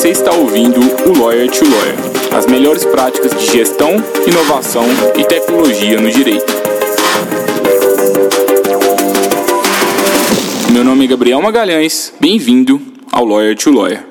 Você está ouvindo o Lawyer to Lawyer, as melhores práticas de gestão, inovação e tecnologia no direito. Meu nome é Gabriel Magalhães, bem-vindo ao Lawyer to Lawyer.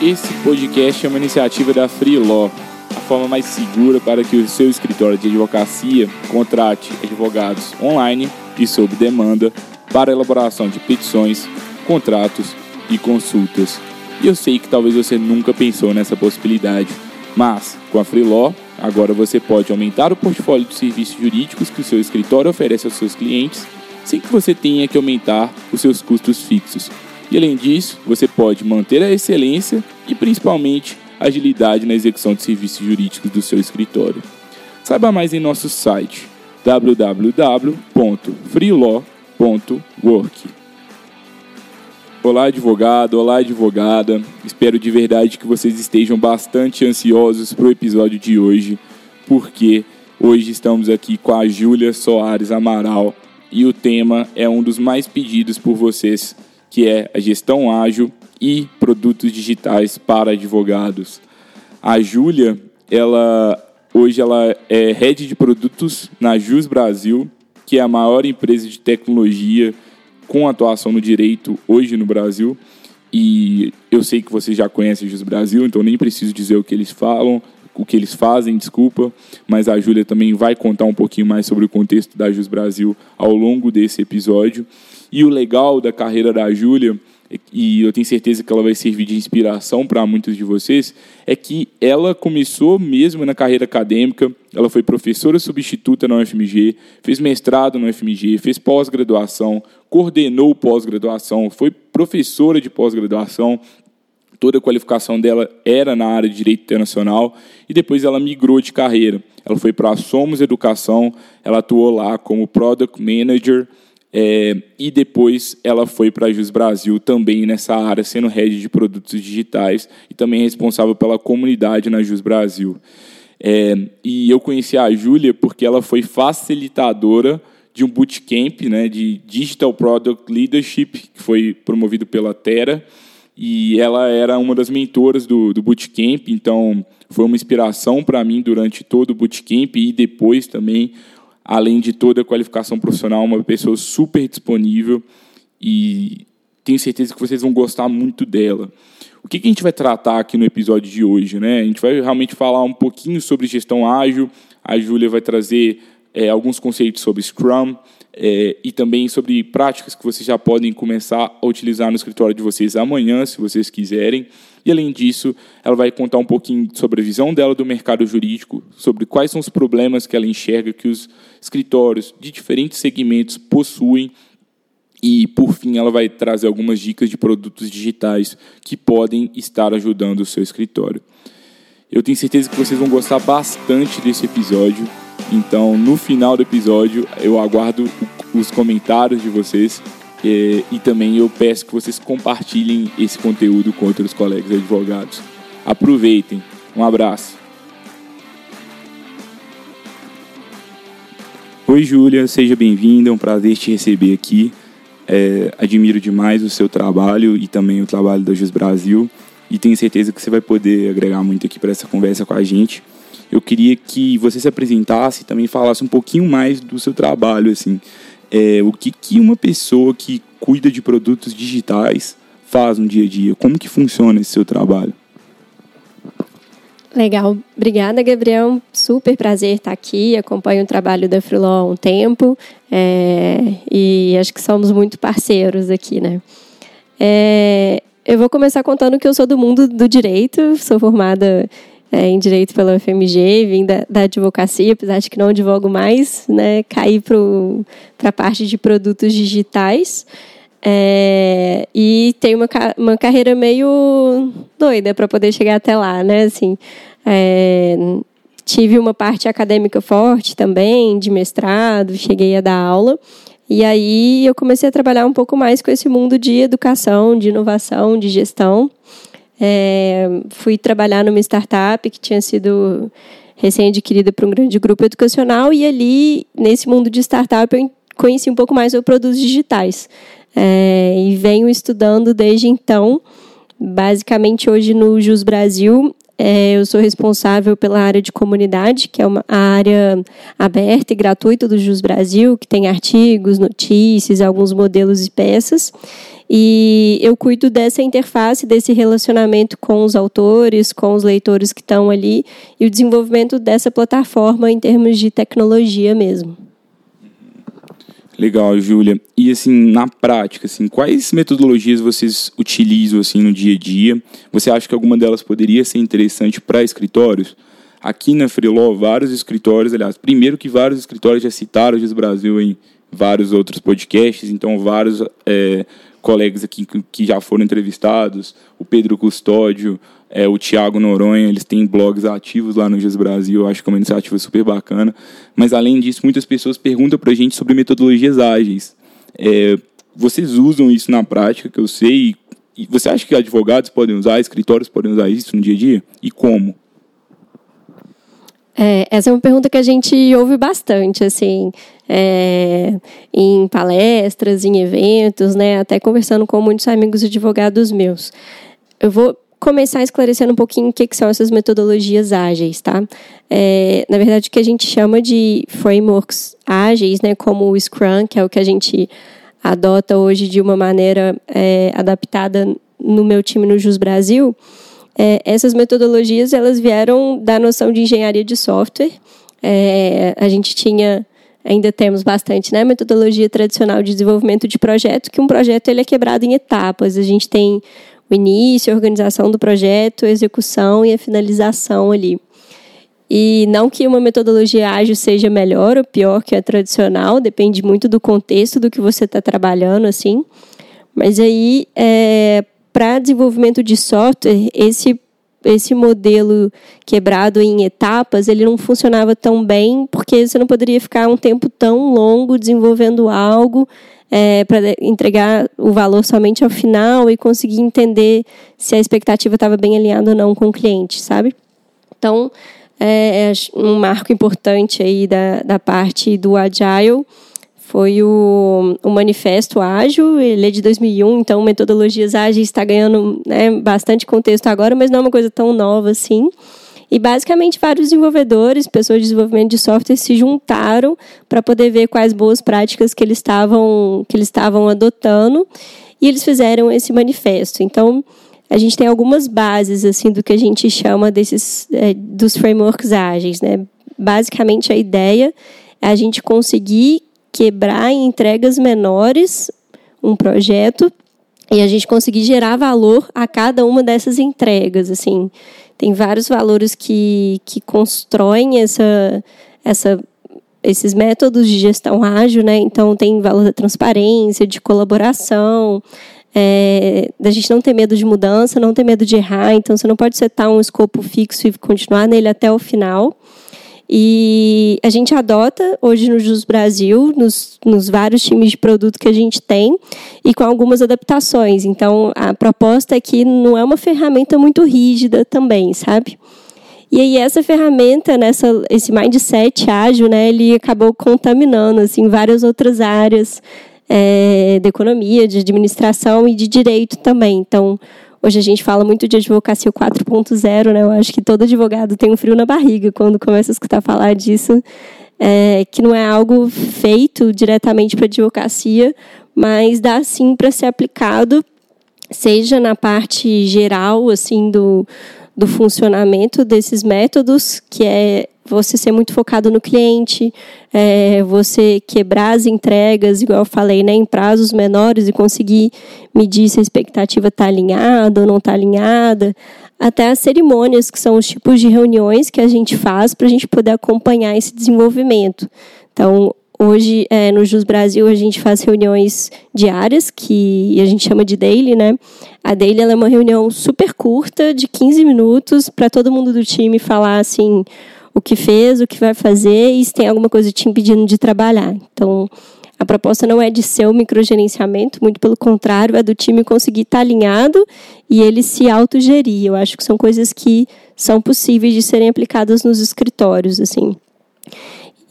Esse podcast é uma iniciativa da Free Law, a forma mais segura para que o seu escritório de advocacia contrate advogados online e sob demanda para elaboração de petições, contratos e consultas. E eu sei que talvez você nunca pensou nessa possibilidade, mas com a Free Law, agora você pode aumentar o portfólio de serviços jurídicos que o seu escritório oferece aos seus clientes, sem que você tenha que aumentar os seus custos fixos e além disso, você pode manter a excelência e principalmente agilidade na execução de serviços jurídicos do seu escritório. Saiba mais em nosso site www.freelaw.work. Olá, advogado, olá, advogada. Espero de verdade que vocês estejam bastante ansiosos para o episódio de hoje, porque hoje estamos aqui com a Júlia Soares Amaral e o tema é um dos mais pedidos por vocês que é a gestão ágil e produtos digitais para advogados. A Júlia, ela hoje ela é head de produtos na Jus Brasil, que é a maior empresa de tecnologia com atuação no direito hoje no Brasil. E eu sei que vocês já conhecem a Jus Brasil, então nem preciso dizer o que eles falam, o que eles fazem, desculpa, mas a Júlia também vai contar um pouquinho mais sobre o contexto da Jus Brasil ao longo desse episódio. E o legal da carreira da Júlia, e eu tenho certeza que ela vai servir de inspiração para muitos de vocês, é que ela começou mesmo na carreira acadêmica, ela foi professora substituta na UFMG, fez mestrado na UFMG, fez pós-graduação, coordenou pós-graduação, foi professora de pós-graduação, toda a qualificação dela era na área de direito internacional e depois ela migrou de carreira. Ela foi para a Somos Educação, ela atuou lá como Product Manager é, e depois ela foi para a Jus Brasil também nessa área, sendo head de produtos digitais e também responsável pela comunidade na Jus Brasil. É, e eu conheci a Júlia porque ela foi facilitadora de um bootcamp né, de Digital Product Leadership, que foi promovido pela Terra, e ela era uma das mentoras do, do bootcamp, então foi uma inspiração para mim durante todo o bootcamp e depois também além de toda a qualificação profissional, uma pessoa super disponível e tenho certeza que vocês vão gostar muito dela. O que, a gente vai tratar aqui no episódio de hoje? Né? A gente vai realmente falar um pouquinho sobre gestão ágil, a Júlia vai trazer é, alguns conceitos sobre Scrum é, e também sobre práticas que vocês já podem começar a utilizar no escritório de vocês amanhã, se vocês quiserem. E além disso, ela vai contar um pouquinho sobre a visão dela do mercado jurídico, sobre quais são os problemas que ela enxerga que os escritórios de diferentes segmentos possuem. E, por fim, ela vai trazer algumas dicas de produtos digitais que podem estar ajudando o seu escritório. Eu tenho certeza que vocês vão gostar bastante desse episódio. Então, no final do episódio, eu aguardo os comentários de vocês e, e também eu peço que vocês compartilhem esse conteúdo com outros colegas advogados. Aproveitem. Um abraço. Oi, Júlia, seja bem-vinda. É um prazer te receber aqui. É, admiro demais o seu trabalho e também o trabalho da Jus Brasil e tenho certeza que você vai poder agregar muito aqui para essa conversa com a gente. Eu queria que você se apresentasse e também falasse um pouquinho mais do seu trabalho, assim, é, o que, que uma pessoa que cuida de produtos digitais faz no dia a dia? Como que funciona esse seu trabalho? Legal, obrigada Gabriel, super prazer estar aqui, acompanho o trabalho da Freeló há um tempo é, e acho que somos muito parceiros aqui, né? É, eu vou começar contando que eu sou do mundo do direito, sou formada é, em Direito pela FMG, vim da, da, advocacia, apesar de que não advogo mais, né, caí para a parte de produtos digitais. É, e tenho uma, uma carreira meio doida para poder chegar até lá, né? Assim, é, tive uma parte acadêmica forte também, de mestrado, cheguei a dar aula. E aí eu comecei a trabalhar um pouco mais com esse mundo de educação, de inovação, de gestão. É, fui trabalhar numa startup que tinha sido recém-adquirida por um grande grupo educacional e ali, nesse mundo de startup, eu conheci um pouco mais sobre produtos digitais. É, e venho estudando desde então. Basicamente, hoje no Jus Brasil, é, eu sou responsável pela área de comunidade, que é uma área aberta e gratuita do Jus Brasil, que tem artigos, notícias, alguns modelos e peças. E eu cuido dessa interface, desse relacionamento com os autores, com os leitores que estão ali, e o desenvolvimento dessa plataforma em termos de tecnologia mesmo. Legal, Júlia. E assim, na prática, assim, quais metodologias vocês utilizam assim no dia a dia? Você acha que alguma delas poderia ser interessante para escritórios? Aqui na Freeló, vários escritórios, aliás, primeiro que vários escritórios já citaram o Brasil em vários outros podcasts, então vários é, colegas aqui que já foram entrevistados, o Pedro Custódio, é, o Tiago Noronha, eles têm blogs ativos lá no GES Brasil, eu acho que é uma iniciativa super bacana. Mas, além disso, muitas pessoas perguntam para a gente sobre metodologias ágeis. É, vocês usam isso na prática, que eu sei, e você acha que advogados podem usar, escritórios podem usar isso no dia a dia? E como? É, essa é uma pergunta que a gente ouve bastante, assim, é, em palestras, em eventos, né, até conversando com muitos amigos advogados meus. Eu vou começar esclarecendo um pouquinho o que, que são essas metodologias ágeis, tá? É, na verdade, o que a gente chama de frameworks ágeis, né, como o Scrum, que é o que a gente adota hoje de uma maneira é, adaptada no meu time no Jus Brasil, é, essas metodologias elas vieram da noção de engenharia de software. É, a gente tinha ainda temos bastante, né, metodologia tradicional de desenvolvimento de projeto, que um projeto ele é quebrado em etapas. A gente tem o início, a organização do projeto, a execução e a finalização ali. E não que uma metodologia ágil seja melhor ou pior que a tradicional, depende muito do contexto do que você está trabalhando, assim. Mas aí, é, para desenvolvimento de software, esse esse modelo quebrado em etapas, ele não funcionava tão bem, porque você não poderia ficar um tempo tão longo desenvolvendo algo é, para entregar o valor somente ao final e conseguir entender se a expectativa estava bem alinhada ou não com o cliente, sabe? Então, é, é um marco importante aí da, da parte do Agile foi o, o Manifesto Ágil, ele é de 2001, então metodologias ágeis está ganhando né, bastante contexto agora, mas não é uma coisa tão nova assim. E basicamente vários desenvolvedores, pessoas de desenvolvimento de software se juntaram para poder ver quais boas práticas que eles estavam que eles estavam adotando e eles fizeram esse manifesto. Então, a gente tem algumas bases assim do que a gente chama desses é, dos frameworks ágeis, né? Basicamente a ideia é a gente conseguir quebrar em entregas menores um projeto e a gente conseguir gerar valor a cada uma dessas entregas, assim tem vários valores que, que constroem essa, essa, esses métodos de gestão ágil, né? Então tem valor da transparência, de colaboração, é, da gente não ter medo de mudança, não ter medo de errar. Então você não pode setar um escopo fixo e continuar nele até o final. E a gente adota hoje no Jus Brasil, nos, nos vários times de produto que a gente tem, e com algumas adaptações. Então, a proposta é que não é uma ferramenta muito rígida também, sabe? E aí essa ferramenta, nessa, esse mindset ágil, né, ele acabou contaminando assim várias outras áreas é, de economia, de administração e de direito também. Então, Hoje a gente fala muito de advocacia 4.0, né? Eu acho que todo advogado tem um frio na barriga quando começa a escutar falar disso, é, que não é algo feito diretamente para advocacia, mas dá sim para ser aplicado, seja na parte geral, assim, do, do funcionamento desses métodos, que é você ser muito focado no cliente, é, você quebrar as entregas, igual eu falei, né, em prazos menores e conseguir medir se a expectativa está alinhada ou não está alinhada, até as cerimônias, que são os tipos de reuniões que a gente faz para a gente poder acompanhar esse desenvolvimento. Então, Hoje, é, no Jus Brasil, a gente faz reuniões diárias, que a gente chama de daily, né? A daily é uma reunião super curta, de 15 minutos, para todo mundo do time falar, assim, o que fez, o que vai fazer e se tem alguma coisa te impedindo de trabalhar. Então, a proposta não é de ser o microgerenciamento, muito pelo contrário, é do time conseguir estar alinhado e ele se autogerir. Eu acho que são coisas que são possíveis de serem aplicadas nos escritórios, assim.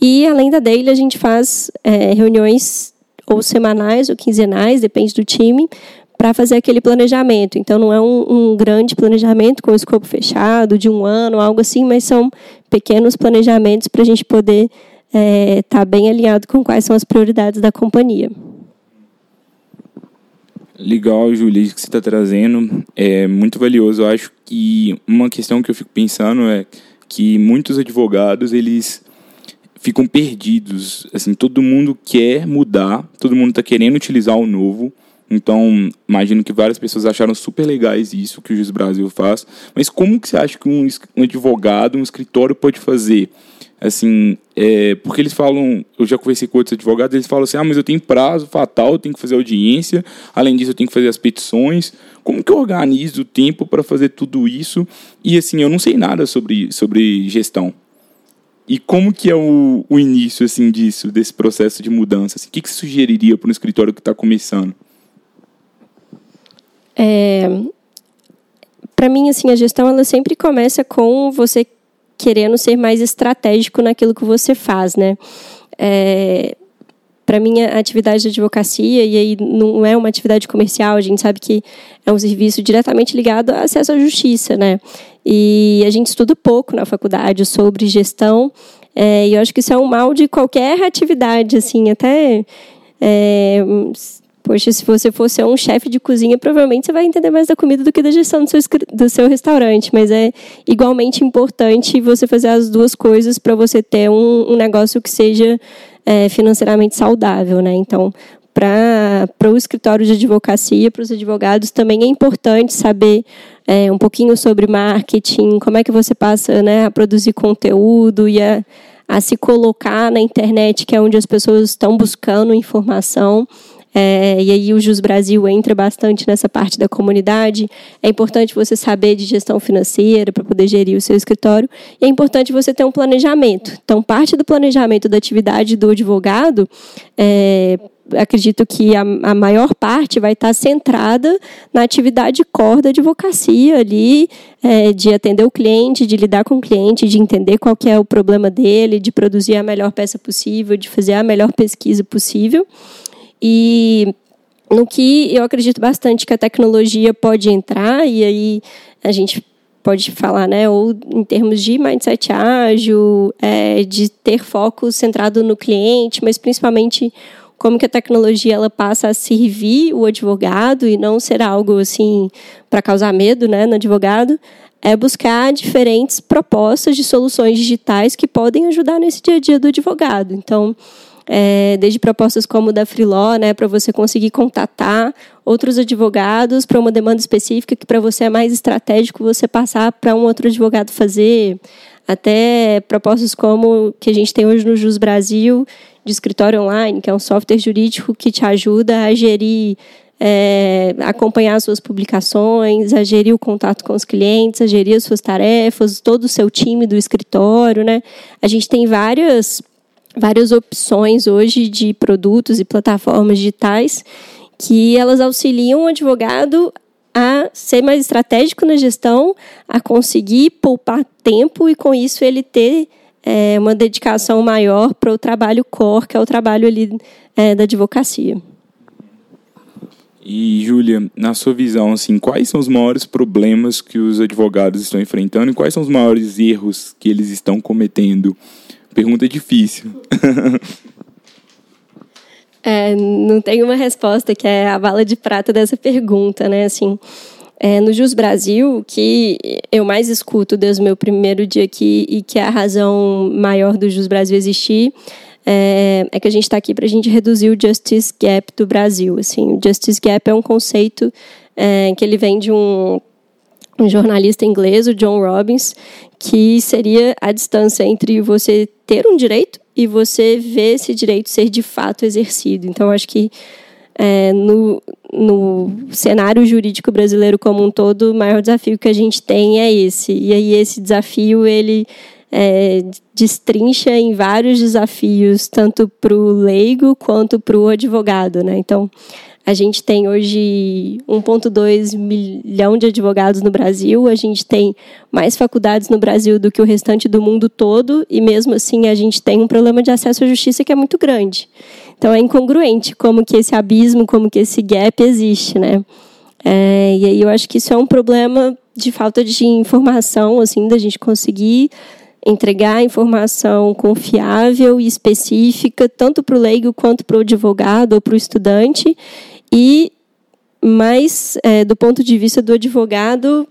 E, além da daily, a gente faz é, reuniões ou semanais ou quinzenais, depende do time, para fazer aquele planejamento. Então, não é um, um, grande planejamento com escopo fechado, de um ano, algo assim, mas são pequenos planejamentos para a gente poder estar é, tá bem alinhado com quais são as prioridades da companhia. Legal, Júlia, isso que você está trazendo é muito valioso. Eu acho que uma questão que eu fico pensando é que muitos advogados, eles ficam perdidos. Assim, todo mundo quer mudar, todo mundo está querendo utilizar o novo, então, imagino que várias pessoas acharam super legais isso que o Juiz Brasil faz. Mas como que você acha que um, um advogado, um escritório pode fazer? Assim, é, porque eles falam, eu já conversei com outros advogados, eles falam assim, ah, mas eu tenho prazo fatal, eu tenho que fazer audiência, além disso eu tenho que fazer as petições. Como que eu organizo o tempo para fazer tudo isso? E assim, eu não sei nada sobre, sobre gestão. E como que é o, o início assim disso, desse processo de mudança? Assim, o que, que sugeriria para um escritório que está começando? É, para mim, assim, a gestão ela sempre começa com você querendo ser mais estratégico naquilo que você faz, né? É, para mim, a atividade de advocacia, e aí não é uma atividade comercial, a gente sabe que é um serviço diretamente ligado ao acesso à justiça, né? E a gente estuda pouco na faculdade sobre gestão, é, e eu acho que isso é um mal de qualquer atividade, assim, até é, Poxa, se você fosse um chefe de cozinha, provavelmente você vai entender mais da comida do que da gestão do seu, do seu restaurante. Mas é igualmente importante você fazer as duas coisas para você ter um, um, negócio que seja é, financeiramente saudável, né? Então, para o escritório de advocacia, para os advogados, também é importante saber é, um pouquinho sobre marketing, como é que você passa né, a produzir conteúdo e a, a se colocar na internet, que é onde as pessoas estão buscando informação. É, e aí o Jus Brasil entra bastante nessa parte da comunidade. É importante você saber de gestão financeira para poder gerir o seu escritório. E é importante você ter um planejamento. Então, parte do planejamento da atividade do advogado é, acredito que a, a, maior parte vai estar centrada na atividade core da advocacia ali, é, de atender o cliente, de lidar com o cliente, de entender qual é o problema dele, de produzir a melhor peça possível, de fazer a melhor pesquisa possível. E no que eu acredito bastante que a tecnologia pode entrar, e aí a gente pode falar, né, ou em termos de mindset ágil, é, de ter foco centrado no cliente, mas principalmente como que a tecnologia ela passa a servir o advogado e não ser algo assim para causar medo, né, no advogado, é buscar diferentes propostas de soluções digitais que podem ajudar nesse dia a dia do advogado. Então, é, desde propostas como da Freeló, né, para você conseguir contatar outros advogados para uma demanda específica que para você é mais estratégico você passar para um outro advogado fazer, até propostas como que a gente tem hoje no Jus Brasil, de escritório online, que é um software jurídico que te ajuda a gerir é, acompanhar as suas publicações, a gerir o contato com os clientes, a gerir as suas tarefas, todo o seu time do escritório, né? A gente tem várias várias opções hoje de produtos e plataformas digitais que elas auxiliam o advogado a ser mais estratégico na gestão, a conseguir poupar tempo e com isso ele ter é, uma dedicação maior para o trabalho core, que é o trabalho ali é, da advocacia. E, Júlia, na sua visão, assim, quais são os maiores problemas que os advogados estão enfrentando e quais são os maiores erros que eles estão cometendo Pergunta difícil. É, não tem uma resposta que é a bala de prata dessa pergunta, né? Assim, é, no Jus Brasil, que eu mais escuto desde o meu primeiro dia aqui e que é a razão maior do Jus Brasil existir, é, é que a gente está aqui para a gente reduzir o Justice Gap do Brasil. Assim, o Justice Gap é um conceito é, que ele vem de um um jornalista inglês, o John Robbins, que seria a distância entre você ter um direito e você ver esse direito ser de fato exercido. Então, acho que é, no, no cenário jurídico brasileiro como um todo, o maior desafio que a gente tem é esse. E aí esse desafio ele é, destrincha em vários desafios, tanto para o leigo quanto para o advogado. Né? Então, A gente tem hoje 1,2 milhão de advogados no Brasil, a gente tem mais faculdades no Brasil do que o restante do mundo todo, e mesmo assim a gente tem um problema de acesso à justiça que é muito grande. Então é incongruente como que esse abismo, como que esse gap existe, né? É, e aí eu acho que isso é um problema de falta de informação, assim, da gente conseguir entregar informação confiável e específica, tanto para o leigo quanto para o advogado ou para o estudante, e mais é, do ponto de vista do advogado,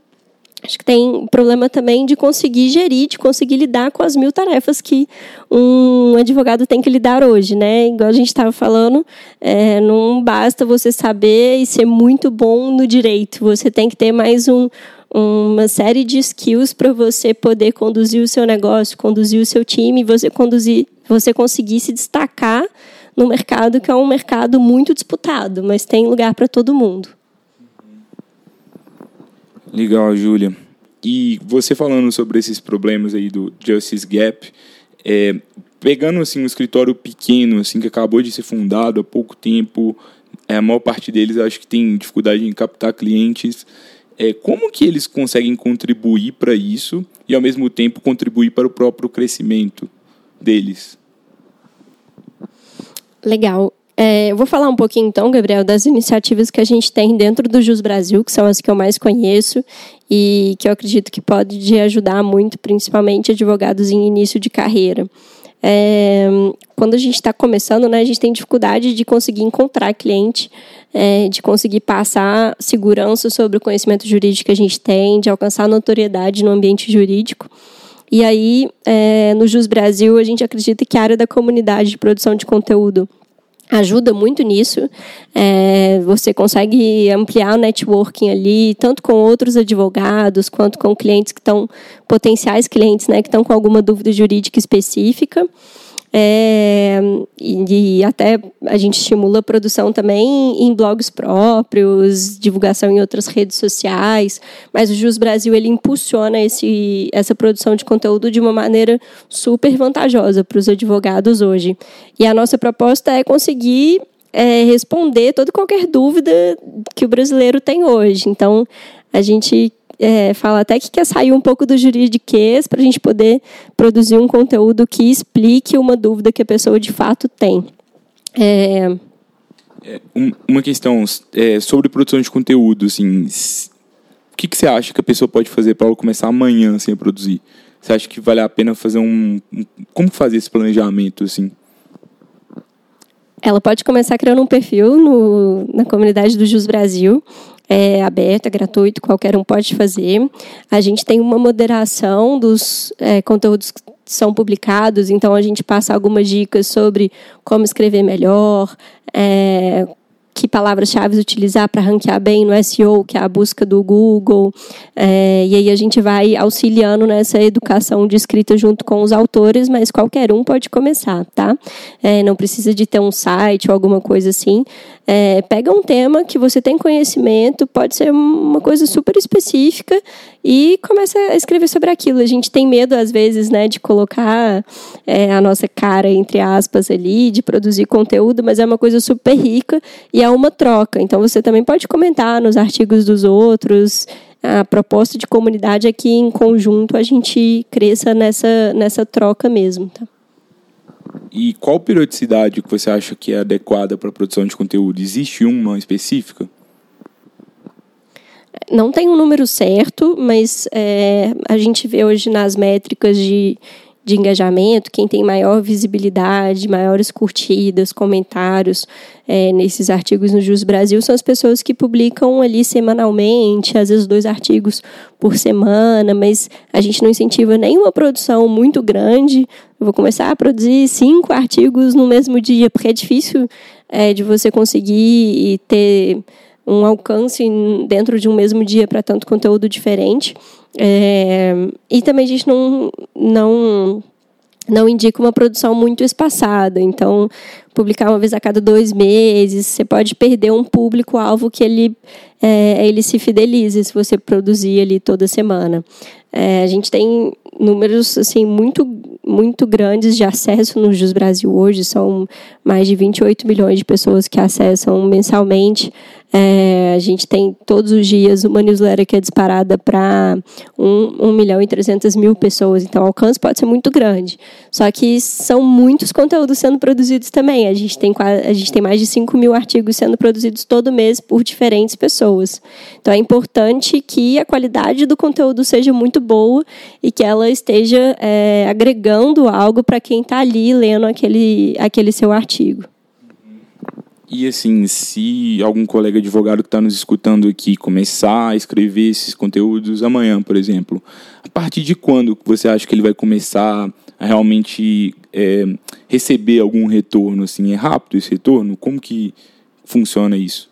acho que tem um problema também de conseguir gerir, de conseguir lidar com as mil tarefas que um advogado tem que lidar hoje, né? Igual a gente estava falando, é, não basta você saber e ser muito bom no direito, você tem que ter mais um, uma série de skills para você poder conduzir o seu negócio, conduzir o seu time, você conduzir, você conseguir se destacar no mercado que é um mercado muito disputado, mas tem lugar para todo mundo. Legal, Júlia. E você falando sobre esses problemas aí do Justice Gap, é, pegando assim um escritório pequeno assim que acabou de ser fundado há pouco tempo, é, a maior parte deles acho que tem dificuldade em captar clientes é, como que eles conseguem contribuir para isso e ao mesmo tempo contribuir para o próprio crescimento deles? Legal. É, eu vou falar um pouquinho então, Gabriel, das iniciativas que a gente tem dentro do Jus Brasil, que são as que eu mais conheço e que eu acredito que pode ajudar muito, principalmente advogados em início de carreira. É, quando a gente está começando, né, a gente tem dificuldade de conseguir encontrar cliente, é, de conseguir passar segurança sobre o conhecimento jurídico que a gente tem, de alcançar notoriedade no ambiente jurídico. E aí, é, no Jus Brasil, a gente acredita que a área da comunidade de produção de conteúdo ajuda muito nisso. É, você consegue ampliar o networking ali, tanto com outros advogados, quanto com clientes que estão, potenciais clientes, né, que estão com alguma dúvida jurídica específica. É, e, e, até a gente estimula a produção também em blogs próprios, divulgação em outras redes sociais, mas o Jus Brasil ele impulsiona esse, essa produção de conteúdo de uma maneira super vantajosa para os advogados hoje. E a nossa proposta é conseguir é, responder toda qualquer dúvida que o brasileiro tem hoje. Então, a gente é, fala até que quer sair um pouco do juridiquês para a gente poder produzir um conteúdo que explique uma dúvida que a pessoa de fato tem. É... É, uma questão é, sobre produção de conteúdo, assim, o que, que você acha que a pessoa pode fazer para ela começar amanhã assim, a produzir? Você acha que vale a pena fazer um, um como fazer esse planejamento assim? Ela pode começar criando um perfil no, na comunidade do Jus Brasil é aberto, é gratuito, qualquer um pode fazer. A gente tem uma moderação dos é, conteúdos que são publicados, então a gente passa algumas dicas sobre como escrever melhor, é, que palavras-chave utilizar para ranquear bem no SEO, que é a busca do Google. É, e aí a gente vai auxiliando nessa educação de escrita junto com os autores, mas qualquer um pode começar, tá? É, não precisa de ter um site ou alguma coisa assim. É, pega um tema que você tem conhecimento, pode ser uma coisa super específica e começa a escrever sobre aquilo. A gente tem medo, às vezes, né, de colocar é, a nossa cara, entre aspas, ali, de produzir conteúdo, mas é uma coisa super rica e é uma troca. Então, você também pode comentar nos artigos dos outros. A proposta de comunidade é que, em conjunto, a gente cresça nessa, nessa troca mesmo, tá? E qual periodicidade que você acha que é adequada para a produção de conteúdo? Existe uma específica? Não tem um número certo, mas é, a gente vê hoje nas métricas de, de engajamento, quem tem maior visibilidade, maiores curtidas, comentários é, nesses artigos no Jus Brasil são as pessoas que publicam ali semanalmente, às vezes dois artigos por semana, mas a gente não incentiva nenhuma produção muito grande. Eu vou começar a produzir cinco artigos no mesmo dia, porque é difícil é, de você conseguir ter um alcance dentro de um mesmo dia para tanto conteúdo diferente. É, e também a gente não, não, não indica uma produção muito espaçada. Então, publicar uma vez a cada dois meses, você pode perder um público-alvo que ele, é, ele se fidelize se você produzir ali toda semana. É, a gente tem números assim muito muito grandes de acesso no Jus Brasil hoje, são mais de 28 milhões de pessoas que acessam mensalmente. É, a gente tem todos os dias uma newsletter que é disparada para 1, 1 milhão e 300 mil pessoas, então o alcance pode ser muito grande. Só que são muitos conteúdos sendo produzidos também. A gente tem, a gente tem mais de 5 mil artigos sendo produzidos todo mês por diferentes pessoas. Então é importante que a qualidade do conteúdo seja muito boa e que ela esteja é, agregando algo para quem está ali lendo aquele, aquele seu artigo. E assim, se algum colega advogado que está nos escutando aqui começar a escrever esses conteúdos amanhã, por exemplo, a partir de quando você acha que ele vai começar a realmente é, receber algum retorno? Assim, é rápido esse retorno? Como que funciona isso?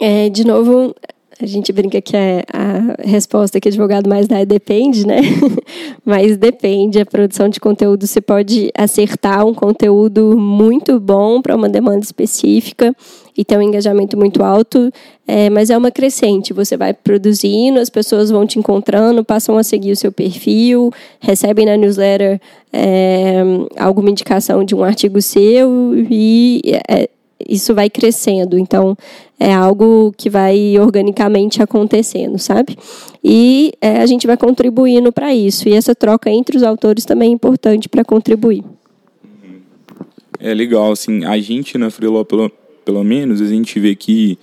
É, de novo, a gente brinca que é a resposta que o advogado mais dá é depende, né? Mas depende. A produção de conteúdo, você pode acertar um conteúdo muito bom para uma demanda específica e ter um engajamento muito alto, é, mas é uma crescente. Você vai produzindo, as pessoas vão te encontrando, passam a seguir o seu perfil, recebem na newsletter é, alguma indicação de um artigo seu e é, isso vai crescendo. Então, é algo que vai organicamente acontecendo, sabe? E é, a gente vai contribuindo para isso. E essa troca entre os autores também é importante para contribuir. É legal, assim, a gente na Freeló, pelo, pelo menos, a gente vê que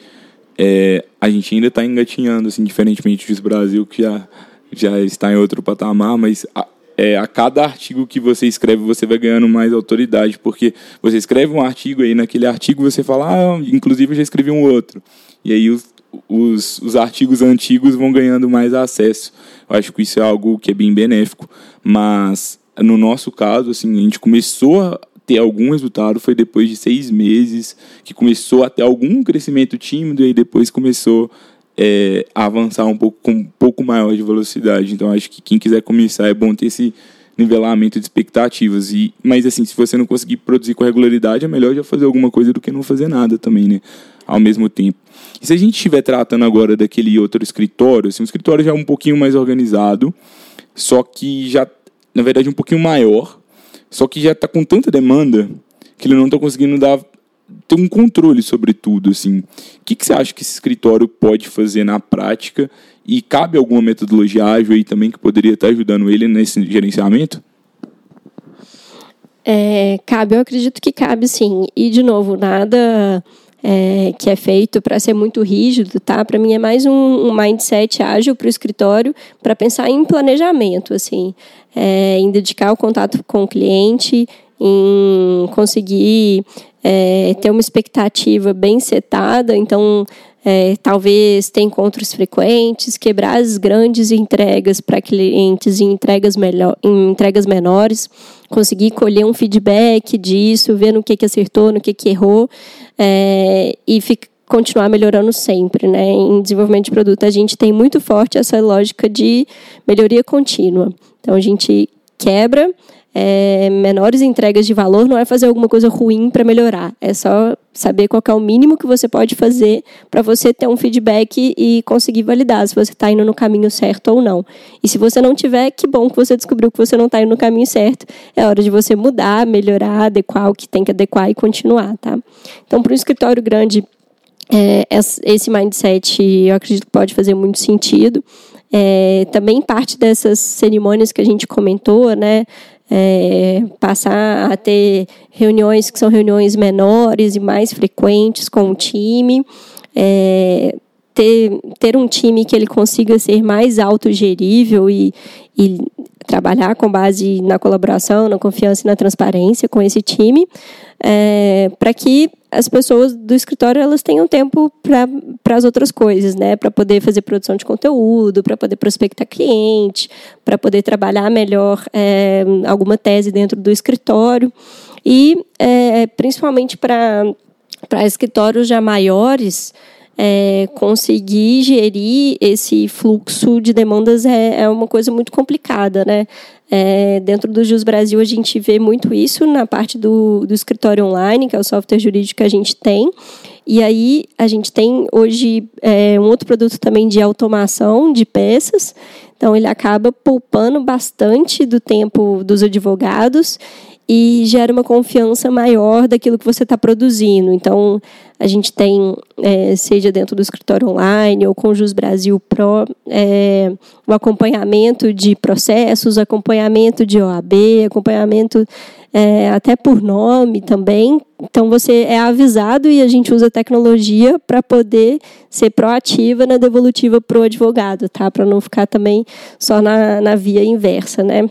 é, a gente ainda está engatinhando, assim, diferentemente do Brasil, que já, já está em outro patamar, mas a, é, a cada artigo que você escreve, você vai ganhando mais autoridade, porque você escreve um artigo aí naquele artigo você fala, ah, inclusive eu já escrevi um outro. E aí os, os, os artigos antigos vão ganhando mais acesso. Eu acho que isso é algo que é bem benéfico. Mas no nosso caso, assim, a gente começou a ter algum resultado foi depois de seis meses, que começou a ter algum crescimento tímido e aí depois começou é, avançar um pouco com um pouco maior de velocidade. Então acho que quem quiser começar é bom ter esse nivelamento de expectativas. E, mas assim, se você não conseguir produzir com regularidade, é melhor já fazer alguma coisa do que não fazer nada também, né? Ao mesmo tempo. E se a gente estiver tratando agora daquele outro escritório, assim, o escritório já um pouquinho mais organizado, só que já, na verdade, um pouquinho maior, só que já está com tanta demanda que ele não está conseguindo dar ter um controle sobre tudo, assim. O que, que você acha que esse escritório pode fazer na prática e cabe alguma metodologia ágil aí também que poderia estar ajudando ele nesse gerenciamento? É, cabe, eu acredito que cabe sim. E, de novo, nada é, que é feito para ser muito rígido, tá? Para mim é mais um, um mindset ágil para o escritório para pensar em planejamento, assim, é, em dedicar o contato com o cliente, em conseguir é, ter uma expectativa bem setada, então é, talvez ter encontros frequentes, quebrar as grandes entregas para clientes em entregas, melhor, em entregas menores, conseguir colher um feedback disso, ver no que, que acertou, no que, que errou, é, e ficar continuar melhorando sempre, né? Em desenvolvimento de produto, a gente tem muito forte essa lógica de melhoria contínua. Então, a gente quebra é, menores entregas de valor não é fazer alguma coisa ruim para melhorar. É só saber qual é o mínimo que você pode fazer para você ter um feedback e conseguir validar se você está indo no caminho certo ou não. E se você não tiver, que bom que você descobriu que você não está indo no caminho certo. É hora de você mudar, melhorar, adequar o que tem que adequar e continuar, tá? Então, para um escritório grande, é, esse mindset eu acredito que pode fazer muito sentido. É, também parte dessas cerimônias que a gente comentou, né? É, passar a ter reuniões que são reuniões menores e mais frequentes com o time, é, ter, ter um time que ele consiga ser mais autogerível e, e trabalhar com base na colaboração, na confiança e na transparência com esse time, é, para que as pessoas do escritório elas tenham tempo para as outras coisas, né? Para poder fazer produção de conteúdo, para poder prospectar cliente, para poder trabalhar melhor é, alguma tese dentro do escritório e é, principalmente para escritórios já maiores é, conseguir gerir esse fluxo de demandas é, é uma coisa muito complicada, né? É, dentro do Jus Brasil, a gente vê muito isso na parte do, do escritório online, que é o software jurídico que a gente tem. E aí a gente tem hoje é, um outro produto também de automação de peças. Então ele acaba poupando bastante do tempo dos advogados e gera uma confiança maior daquilo que você está produzindo. Então, a gente tem, é, seja dentro do escritório online ou com o Jus Brasil Pro, é, o acompanhamento de processos, acompanhamento de OAB, acompanhamento é, até por nome também. Então, você é avisado e a gente usa tecnologia para poder ser proativa na devolutiva para o advogado, tá? Para não ficar também só na, na via inversa, né?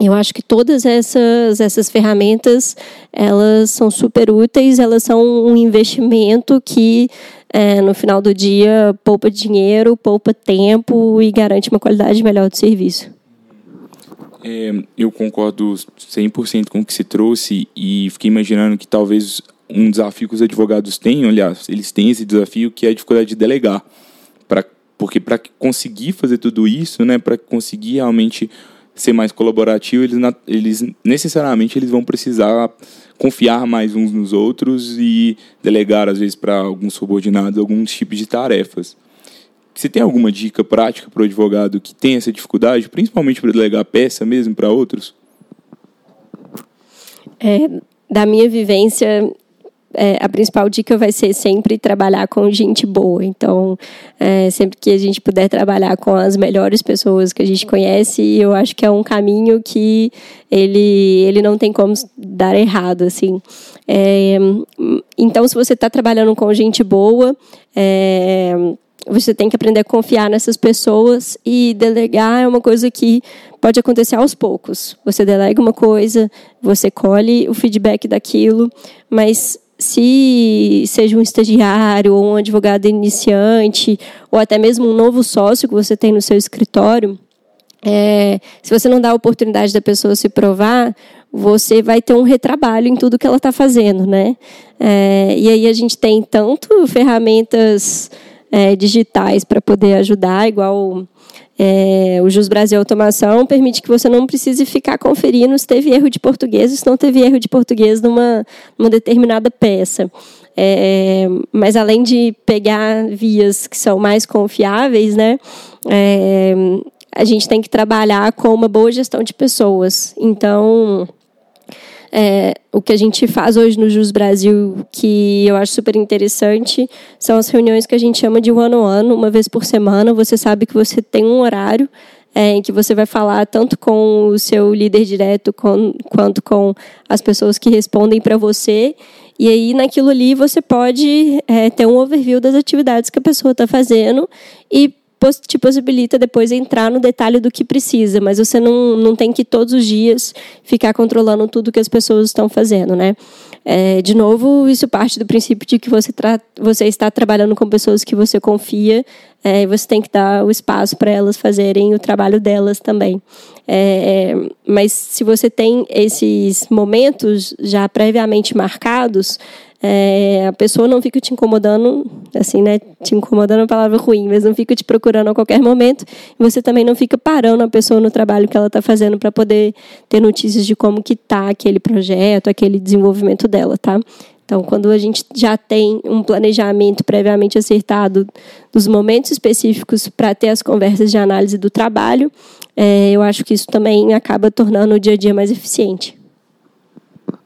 Eu acho que todas essas, essas ferramentas elas são super úteis, elas são um investimento que é, no final do dia poupa dinheiro, poupa tempo e garante uma qualidade melhor do serviço. É, eu concordo 100% com o que se trouxe e fiquei imaginando que talvez um desafio que os advogados tenham, aliás, eles têm esse desafio que é a dificuldade de delegar. Pra, porque para conseguir fazer tudo isso, né, para conseguir realmente ser mais colaborativo, eles, eles necessariamente eles vão precisar confiar mais uns nos outros e delegar às vezes para alguns subordinados alguns tipos de tarefas. Você tem alguma dica prática para o advogado que tem essa dificuldade, principalmente para delegar peça mesmo para outros? É, da minha vivência, é, a principal dica vai ser sempre trabalhar com gente boa. Então, é, sempre que a gente puder trabalhar com as melhores pessoas que a gente conhece, eu acho que é um caminho que ele, ele não tem como dar errado, assim. É, então, se você está trabalhando com gente boa, é, você tem que aprender a confiar nessas pessoas e delegar é uma coisa que pode acontecer aos poucos. Você delega uma coisa, você colhe o feedback daquilo, mas se seja um estagiário ou um advogado iniciante ou até mesmo um novo sócio que você tem no seu escritório, é, se você não dá a oportunidade da pessoa se provar, você vai ter um retrabalho em tudo que ela está fazendo, né? É, e aí a gente tem tanto ferramentas é, digitais para poder ajudar, igual é, o Jus Brasil Automação permite que você não precise ficar conferindo se teve erro de português ou se não teve erro de português numa, numa determinada peça. É, mas além de pegar vias que são mais confiáveis, né, é, a gente tem que trabalhar com uma boa gestão de pessoas. Então, é, o que a gente faz hoje no Jus Brasil, que eu acho super interessante, são as reuniões que a gente chama de one-on-one, uma vez por semana. Você sabe que você tem um horário é, em que você vai falar tanto com o seu líder direto com, quanto com as pessoas que respondem para você. E aí, naquilo ali, você pode é, ter um overview das atividades que a pessoa está fazendo e te possibilita depois entrar no detalhe do que precisa, mas você não, não tem que todos os dias ficar controlando tudo que as pessoas estão fazendo, né? É, de novo, isso parte do princípio de que você, você está trabalhando com pessoas que você confia é, e você tem que dar o espaço para elas fazerem o trabalho delas também. É, mas se você tem esses momentos já previamente marcados, é, a pessoa não fica te incomodando, assim, né? Te incomodando é uma palavra ruim, mas não fica te procurando a qualquer momento. E você também não fica parando a pessoa no trabalho que ela está fazendo para poder ter notícias de como que tá aquele projeto, aquele desenvolvimento dela, tá? Então, quando a gente já tem um planejamento previamente acertado dos momentos específicos para ter as conversas de análise do trabalho, é, eu acho que isso também acaba tornando o dia a dia mais eficiente.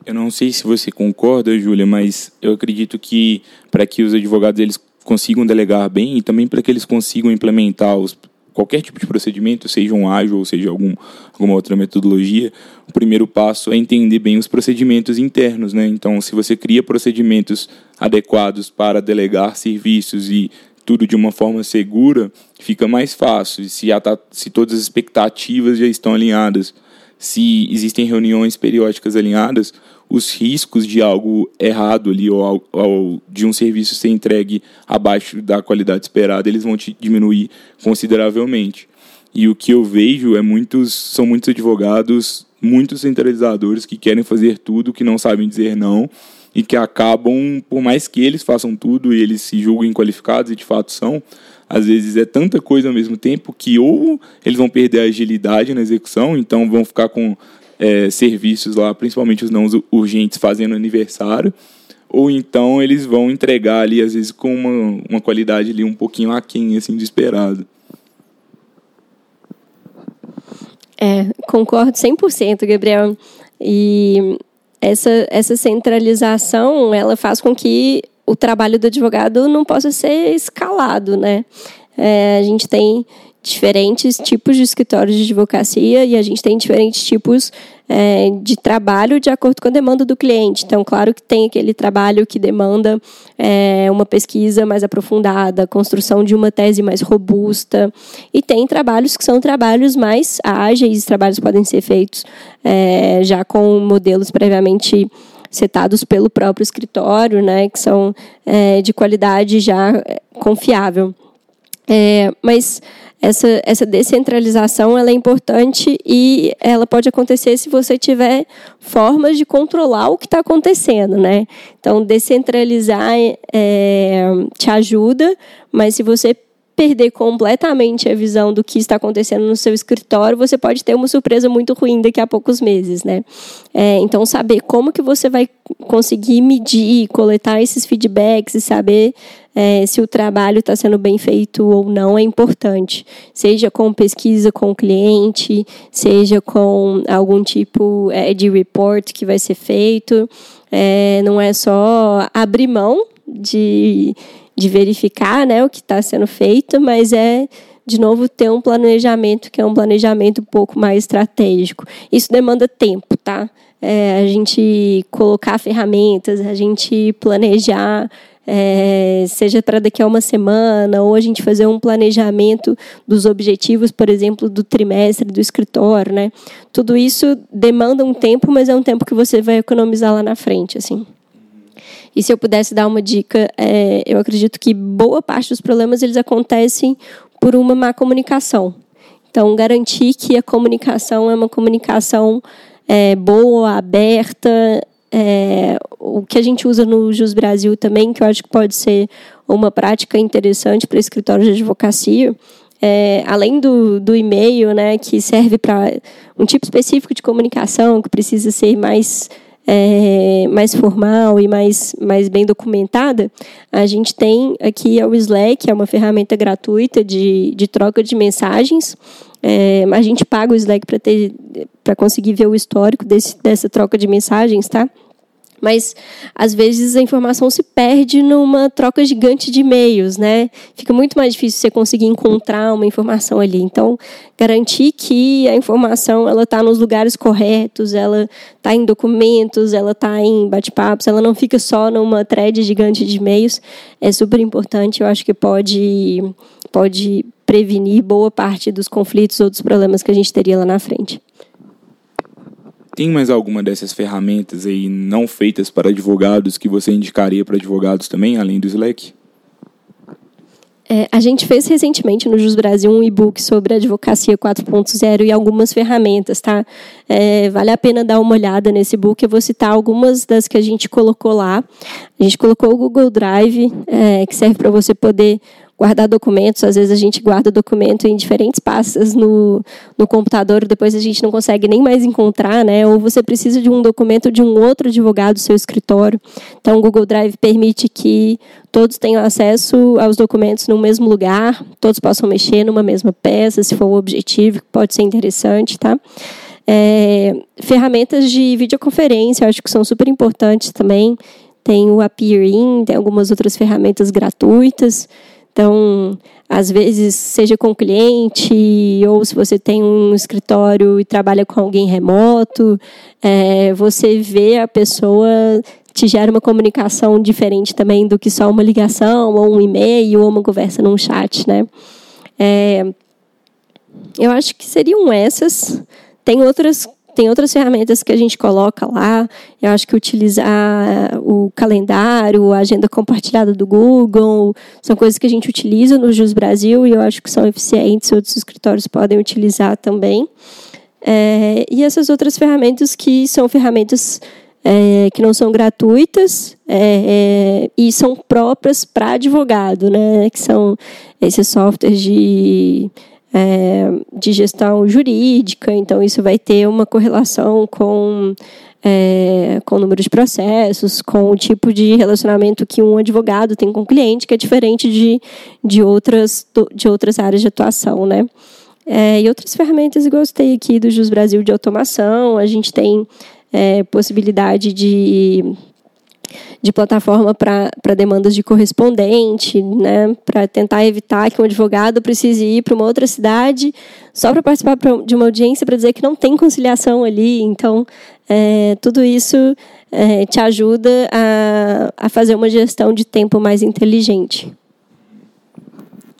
Eu não sei se você concorda, Júlia, mas eu acredito que para que os advogados eles consigam delegar bem e também para que eles consigam implementar os, qualquer tipo de procedimento, seja um ágil ou seja algum, alguma outra metodologia, o primeiro passo é entender bem os procedimentos internos. Né? Então, se você cria procedimentos adequados para delegar serviços e tudo de uma forma segura, fica mais fácil. Se, tá, se todas as expectativas já estão alinhadas, se existem reuniões periódicas alinhadas, os riscos de algo errado ali ou, ou, de um serviço ser entregue abaixo da qualidade esperada, eles vão diminuir consideravelmente. E o que eu vejo é muitos são muitos advogados, muitos centralizadores que querem fazer tudo, que não sabem dizer não e que acabam, por mais que eles façam tudo e eles se julguem qualificados e de fato são, às vezes é tanta coisa ao mesmo tempo que ou eles vão perder a agilidade na execução, então vão ficar com é, serviços lá, principalmente os não urgentes, fazendo aniversário, ou então eles vão entregar ali, às vezes, com uma, uma qualidade ali um pouquinho aquém, assim, de esperado. É, concordo 100%, Gabriel. E essa, essa centralização, ela faz com que o trabalho do advogado não possa ser escalado, né? É, a gente tem diferentes tipos de escritórios de advocacia e a gente tem diferentes tipos é, de trabalho de acordo com a demanda do cliente. Então, claro que tem aquele trabalho que demanda é, uma pesquisa mais aprofundada, construção de uma tese mais robusta, e tem trabalhos que são trabalhos mais ágeis, trabalhos podem ser feitos é, já com modelos previamente setados pelo próprio escritório, né, que são é, de qualidade já é, confiável. É, mas essa, essa descentralização ela é importante e ela pode acontecer se você tiver formas de controlar o que está acontecendo, né? Então, descentralizar é, te ajuda, mas se você perder completamente a visão do que está acontecendo no seu escritório, você pode ter uma surpresa muito ruim daqui a poucos meses, né? É, então, saber como que você vai conseguir medir, coletar esses feedbacks e saber é, se o trabalho está sendo bem feito ou não é importante. Seja com pesquisa com o cliente, seja com algum tipo é, de report que vai ser feito. É, não é só abrir mão de de verificar né, o que está sendo feito, mas é, de novo, ter um planejamento que é um planejamento um pouco mais estratégico. Isso demanda tempo, tá? É, a gente colocar ferramentas, a gente planejar, é, seja para daqui a uma semana, ou a gente fazer um planejamento dos objetivos, por exemplo, do trimestre do escritório, né? Tudo isso demanda um tempo, mas é um tempo que você vai economizar lá na frente, assim. E se eu pudesse dar uma dica, é, eu acredito que boa parte dos problemas eles acontecem por uma má comunicação. Então, garantir que a comunicação é uma comunicação é, boa, aberta, é, o que a gente usa no Jus Brasil também, que eu acho que pode ser uma prática interessante para escritório de advocacia, é, além do, do e-mail, né, que serve para um tipo específico de comunicação, que precisa ser mais é, mais formal e mais, mais bem documentada, a gente tem aqui o Slack, que é uma ferramenta gratuita de, de troca de mensagens. É, a gente paga o Slack para conseguir ver o histórico desse, dessa troca de mensagens, tá? Mas às vezes a informação se perde numa troca gigante de e-mails, né? Fica muito mais difícil você conseguir encontrar uma informação ali. Então, garantir que a informação ela está nos lugares corretos, ela está em documentos, ela está em bate-papos, ela não fica só numa thread gigante de e-mails é super importante. Eu acho que pode pode prevenir boa parte dos conflitos ou dos problemas que a gente teria lá na frente. Tem mais alguma dessas ferramentas aí não feitas para advogados que você indicaria para advogados também, além do Slack? É, a gente fez recentemente no Jus Brasil um e-book sobre advocacia 4.0 e algumas ferramentas, tá? É, vale a pena dar uma olhada nesse e-book. Eu vou citar algumas das que a gente colocou lá. A gente colocou o Google Drive, é, que serve para você poder guardar documentos. Às vezes a gente guarda documento em diferentes pastas no, no computador, depois a gente não consegue nem mais encontrar, né? Ou você precisa de um documento de um outro advogado do seu escritório. Então, o Google Drive permite que todos tenham acesso aos documentos no mesmo lugar, todos possam mexer numa mesma peça, se for o objetivo, pode ser interessante, tá? É, ferramentas de videoconferência, eu acho que são super importantes também. Tem o Appear.in, tem algumas outras ferramentas gratuitas. Então, às vezes, seja com cliente, ou se você tem um escritório e trabalha com alguém remoto, é, você vê a pessoa te gera uma comunicação diferente também do que só uma ligação, ou um e-mail, ou uma conversa num chat, né? É, eu acho que seriam essas. Tem outras tem outras ferramentas que a gente coloca lá. Eu acho que utilizar o calendário, a agenda compartilhada do Google, são coisas que a gente utiliza no Jus Brasil e eu acho que são eficientes, outros escritórios podem utilizar também. É, e essas outras ferramentas que são ferramentas é, que não são gratuitas é, é e são próprias para advogado, né? Que são esses softwares de é, de gestão jurídica, então isso vai ter uma correlação com é, com o número de processos, com o tipo de relacionamento que um advogado tem com o cliente, que é diferente de, de, outras, de outras áreas de atuação, né? É, e outras ferramentas, gostei aqui do Jus Brasil de automação, a gente tem é, possibilidade de de plataforma para demandas de correspondente, né, para tentar evitar que um advogado precise ir para uma outra cidade só para participar de uma audiência para dizer que não tem conciliação ali. Então, é, tudo isso é, te ajuda a, a fazer uma gestão de tempo mais inteligente.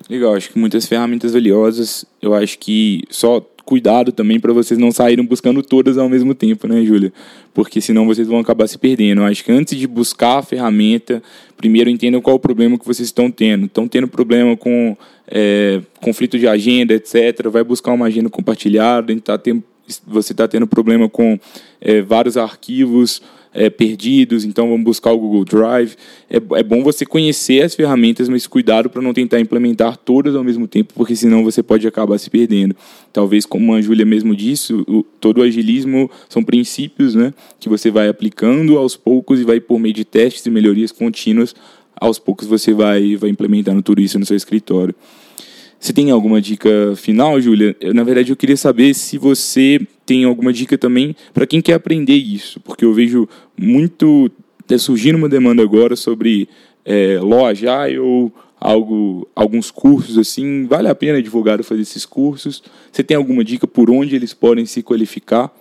Legal, acho que muitas ferramentas valiosas. Eu acho que só cuidado também para vocês não saírem buscando todas ao mesmo tempo, né, Júlia? Porque senão vocês vão acabar se perdendo. Acho que antes de buscar a ferramenta, primeiro entendam qual é o problema que vocês estão tendo. Estão tendo problema com é, conflito de agenda, etc. Vai buscar uma agenda compartilhada. Tá tendo, você está tendo problema com é, vários arquivos é, perdidos, então vamos buscar o Google Drive. É, é bom você conhecer as ferramentas, mas cuidado para não tentar implementar todas ao mesmo tempo, porque senão você pode acabar se perdendo. Talvez, como a Júlia mesmo disse, o, todo o agilismo são princípios né, que você vai aplicando aos poucos e vai por meio de testes e melhorias contínuas, aos poucos você vai, vai implementando tudo isso no seu escritório. Você tem alguma dica final, Júlia? Na verdade, eu queria saber se você tem alguma dica também para quem quer aprender isso, porque eu vejo muito tá surgindo uma demanda agora sobre é, loja ou algo, alguns cursos assim. Vale a pena advogado fazer esses cursos? Você tem alguma dica por onde eles podem se qualificar?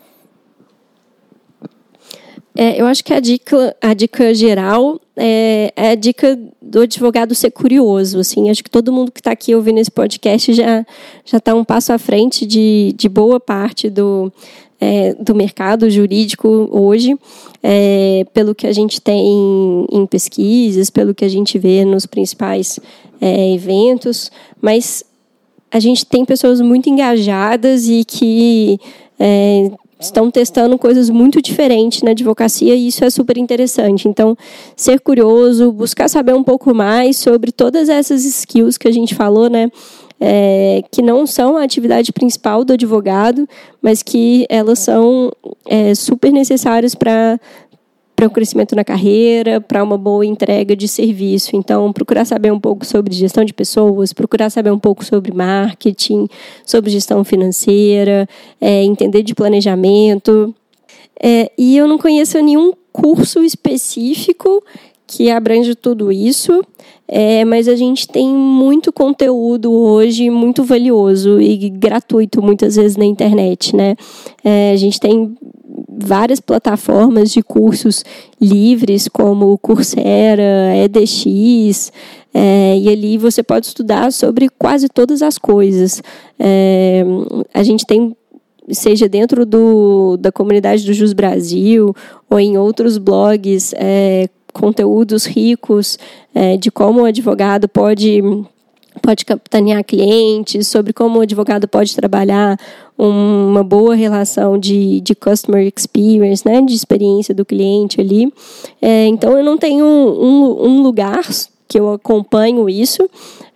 É, eu acho que a dica, a dica geral é, é, a dica do advogado ser curioso. Assim, acho que todo mundo que está aqui ouvindo esse podcast já já está um passo à frente de, de boa parte do, é, do mercado jurídico hoje, é, pelo que a gente tem em pesquisas, pelo que a gente vê nos principais é, eventos, mas a gente tem pessoas muito engajadas e que é, estão testando coisas muito diferentes na advocacia e isso é super interessante. Então, ser curioso, buscar saber um pouco mais sobre todas essas skills que a gente falou, né? É, que não são a atividade principal do advogado, mas que elas são é, super necessárias para para o crescimento na carreira, para uma boa entrega de serviço. Então, procurar saber um pouco sobre gestão de pessoas, procurar saber um pouco sobre marketing, sobre gestão financeira, é, entender de planejamento. É, e eu não conheço nenhum curso específico que abrange tudo isso, é, mas a gente tem muito conteúdo hoje muito valioso e gratuito muitas vezes na internet, né? É, a gente tem várias plataformas de cursos livres, como Coursera, EDX, é, e ali você pode estudar sobre quase todas as coisas. É, a gente tem seja dentro do, da comunidade do Jus Brasil ou em outros blogs, é, conteúdos ricos é, de como o advogado pode pode capitanear clientes, sobre como o advogado pode trabalhar uma boa relação de, de customer experience, né, de experiência do cliente ali. É, então, eu não tenho um, um lugar que eu acompanho isso,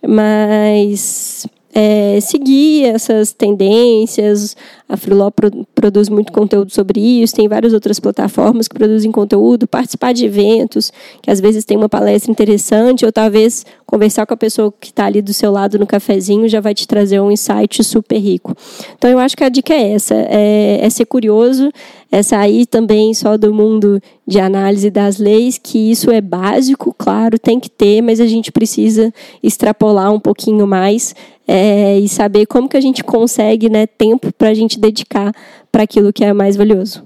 mas é, seguir essas tendências. A Freeló pro, produz muito conteúdo sobre isso, tem várias outras plataformas que produzem conteúdo, participar de eventos, que às vezes tem uma palestra interessante, ou talvez conversar com a pessoa que está ali do seu lado no cafezinho já vai te trazer um insight super rico. Então, eu acho que a dica é essa: é, é ser curioso, é sair também só do mundo de análise das leis, que isso é básico, claro, tem que ter, mas a gente precisa extrapolar um pouquinho mais é, e saber como que a gente consegue né, tempo para a gente dedicar para aquilo que é mais valioso.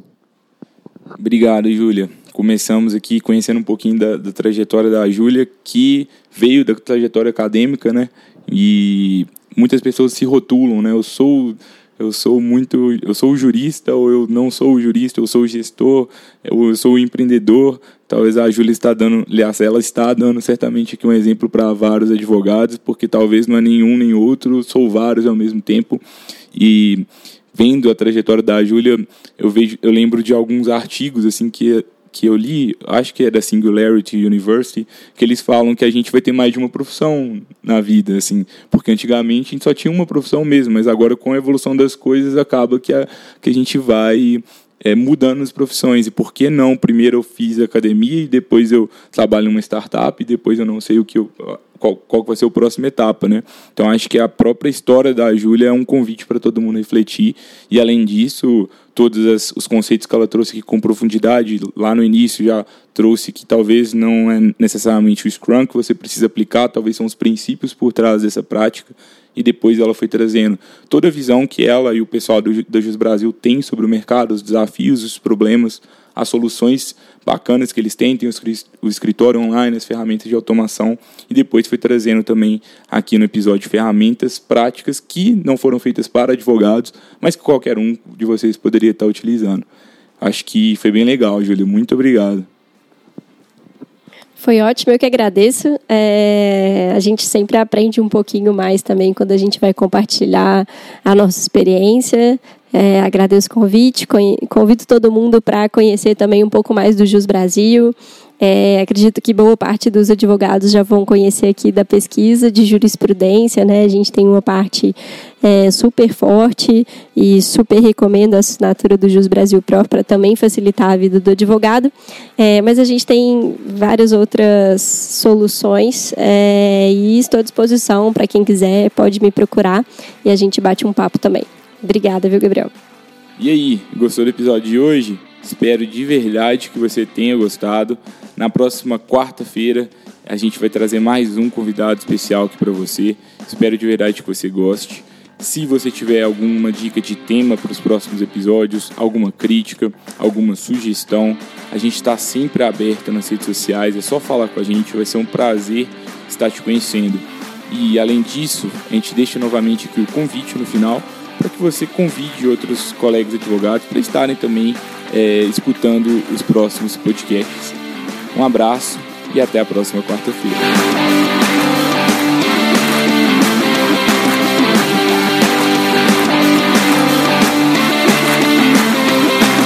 Obrigado, Júlia. Começamos aqui conhecendo um pouquinho da, da trajetória da Júlia, que veio da trajetória acadêmica, né? E muitas pessoas se rotulam, né? Eu sou eu sou muito, eu sou jurista ou eu não sou jurista, eu sou gestor, eu sou empreendedor. Talvez a Júlia está dando, aliás, ela está dando certamente aqui um exemplo para vários advogados, porque talvez não é nenhum nem outro, sou vários ao mesmo tempo. E vendo a trajetória da Júlia, eu vejo, eu lembro de alguns artigos assim que que eu li, acho que é da Singularity University, que eles falam que a gente vai ter mais de uma profissão na vida, assim, porque antigamente a gente só tinha uma profissão mesmo, mas agora com a evolução das coisas acaba que a, que a gente vai é, mudando as profissões. E por que não? Primeiro eu fiz academia e depois eu trabalho numa startup e depois eu não sei o que eu, qual, qual vai ser a próxima etapa, né? Então acho que a própria história da Júlia é um convite para todo mundo refletir e além disso todos as, os conceitos que ela trouxe aqui com profundidade lá no início já trouxe que talvez não é necessariamente o Scrum que você precisa aplicar, talvez são os princípios por trás dessa prática e depois ela foi trazendo toda a visão que ela e o pessoal do, da Jus Brasil têm sobre o mercado, os desafios, os problemas, as soluções bacanas que eles têm, tem o escritório online, as ferramentas de automação e depois foi trazendo também aqui no episódio ferramentas práticas que não foram feitas para advogados, mas que qualquer um de vocês poderia estar utilizando. Acho que foi bem legal, Júlio. Muito obrigado. Foi ótimo, eu que agradeço. É, a gente sempre aprende um pouquinho mais também quando a gente vai compartilhar a nossa experiência. É, agradeço o convite, convido todo mundo para conhecer também um pouco mais do Jus Brasil. É, acredito que boa parte dos advogados já vão conhecer aqui da pesquisa de jurisprudência, né? A gente tem uma parte é, super forte e super recomendo a assinatura do Jus Brasil Pro para também facilitar a vida do advogado. É, mas a gente tem várias outras soluções é, e estou à disposição para quem quiser, pode me procurar e a gente bate um papo também. Obrigada, viu, Gabriel? E aí, gostou do episódio de hoje? Espero de verdade que você tenha gostado. Na próxima quarta-feira a gente vai trazer mais um convidado especial aqui para você. Espero de verdade que você goste. Se você tiver alguma dica de tema para os próximos episódios, alguma crítica, alguma sugestão, a gente está sempre aberto nas redes sociais. É só falar com a gente, vai ser um prazer estar te conhecendo. E além disso, a gente deixa novamente aqui o convite no final para que você convide outros colegas advogados para estarem também é, escutando os próximos podcasts. Um abraço e até a próxima quarta-feira.